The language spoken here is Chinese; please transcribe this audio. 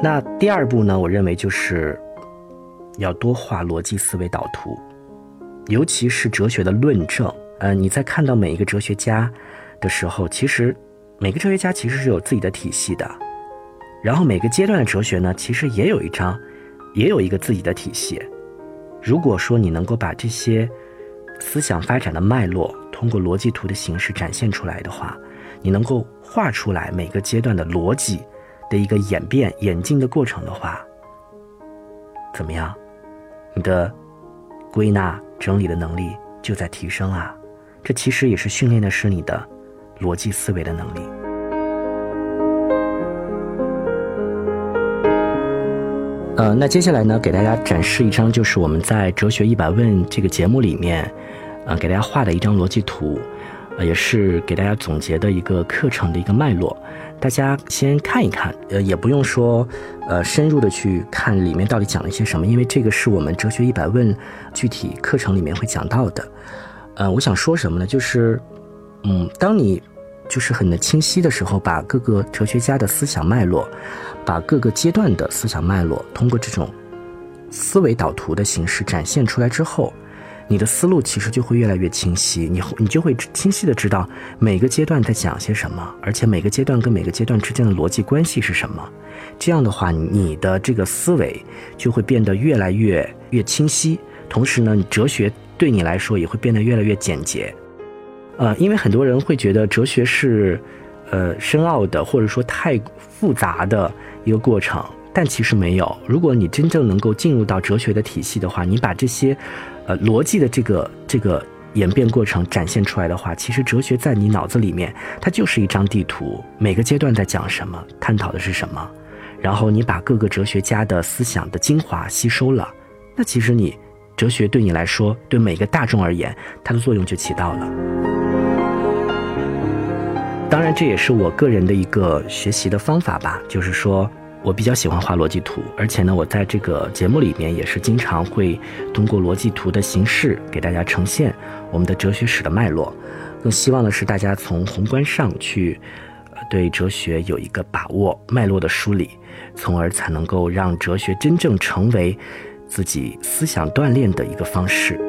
那第二步呢，我认为就是要多画逻辑思维导图，尤其是哲学的论证。呃，你在看到每一个哲学家的时候，其实每个哲学家其实是有自己的体系的，然后每个阶段的哲学呢，其实也有一张，也有一个自己的体系。如果说你能够把这些思想发展的脉络通过逻辑图的形式展现出来的话，你能够画出来每个阶段的逻辑的一个演变、演进的过程的话，怎么样？你的归纳整理的能力就在提升啊！这其实也是训练的是你的逻辑思维的能力。呃，那接下来呢，给大家展示一张，就是我们在《哲学一百问》这个节目里面，呃，给大家画的一张逻辑图，也是给大家总结的一个课程的一个脉络。大家先看一看，呃，也不用说，呃，深入的去看里面到底讲了一些什么，因为这个是我们《哲学一百问》具体课程里面会讲到的。呃，我想说什么呢？就是，嗯，当你就是很清晰的时候，把各个哲学家的思想脉络，把各个阶段的思想脉络，通过这种思维导图的形式展现出来之后，你的思路其实就会越来越清晰，你你就会清晰的知道每个阶段在讲些什么，而且每个阶段跟每个阶段之间的逻辑关系是什么。这样的话，你的这个思维就会变得越来越越清晰，同时呢，哲学。对你来说也会变得越来越简洁，呃，因为很多人会觉得哲学是，呃，深奥的或者说太复杂的一个过程，但其实没有。如果你真正能够进入到哲学的体系的话，你把这些，呃，逻辑的这个这个演变过程展现出来的话，其实哲学在你脑子里面它就是一张地图，每个阶段在讲什么，探讨的是什么，然后你把各个哲学家的思想的精华吸收了，那其实你。哲学对你来说，对每个大众而言，它的作用就起到了。当然，这也是我个人的一个学习的方法吧。就是说我比较喜欢画逻辑图，而且呢，我在这个节目里面也是经常会通过逻辑图的形式给大家呈现我们的哲学史的脉络。更希望的是大家从宏观上去对哲学有一个把握，脉络的梳理，从而才能够让哲学真正成为。自己思想锻炼的一个方式。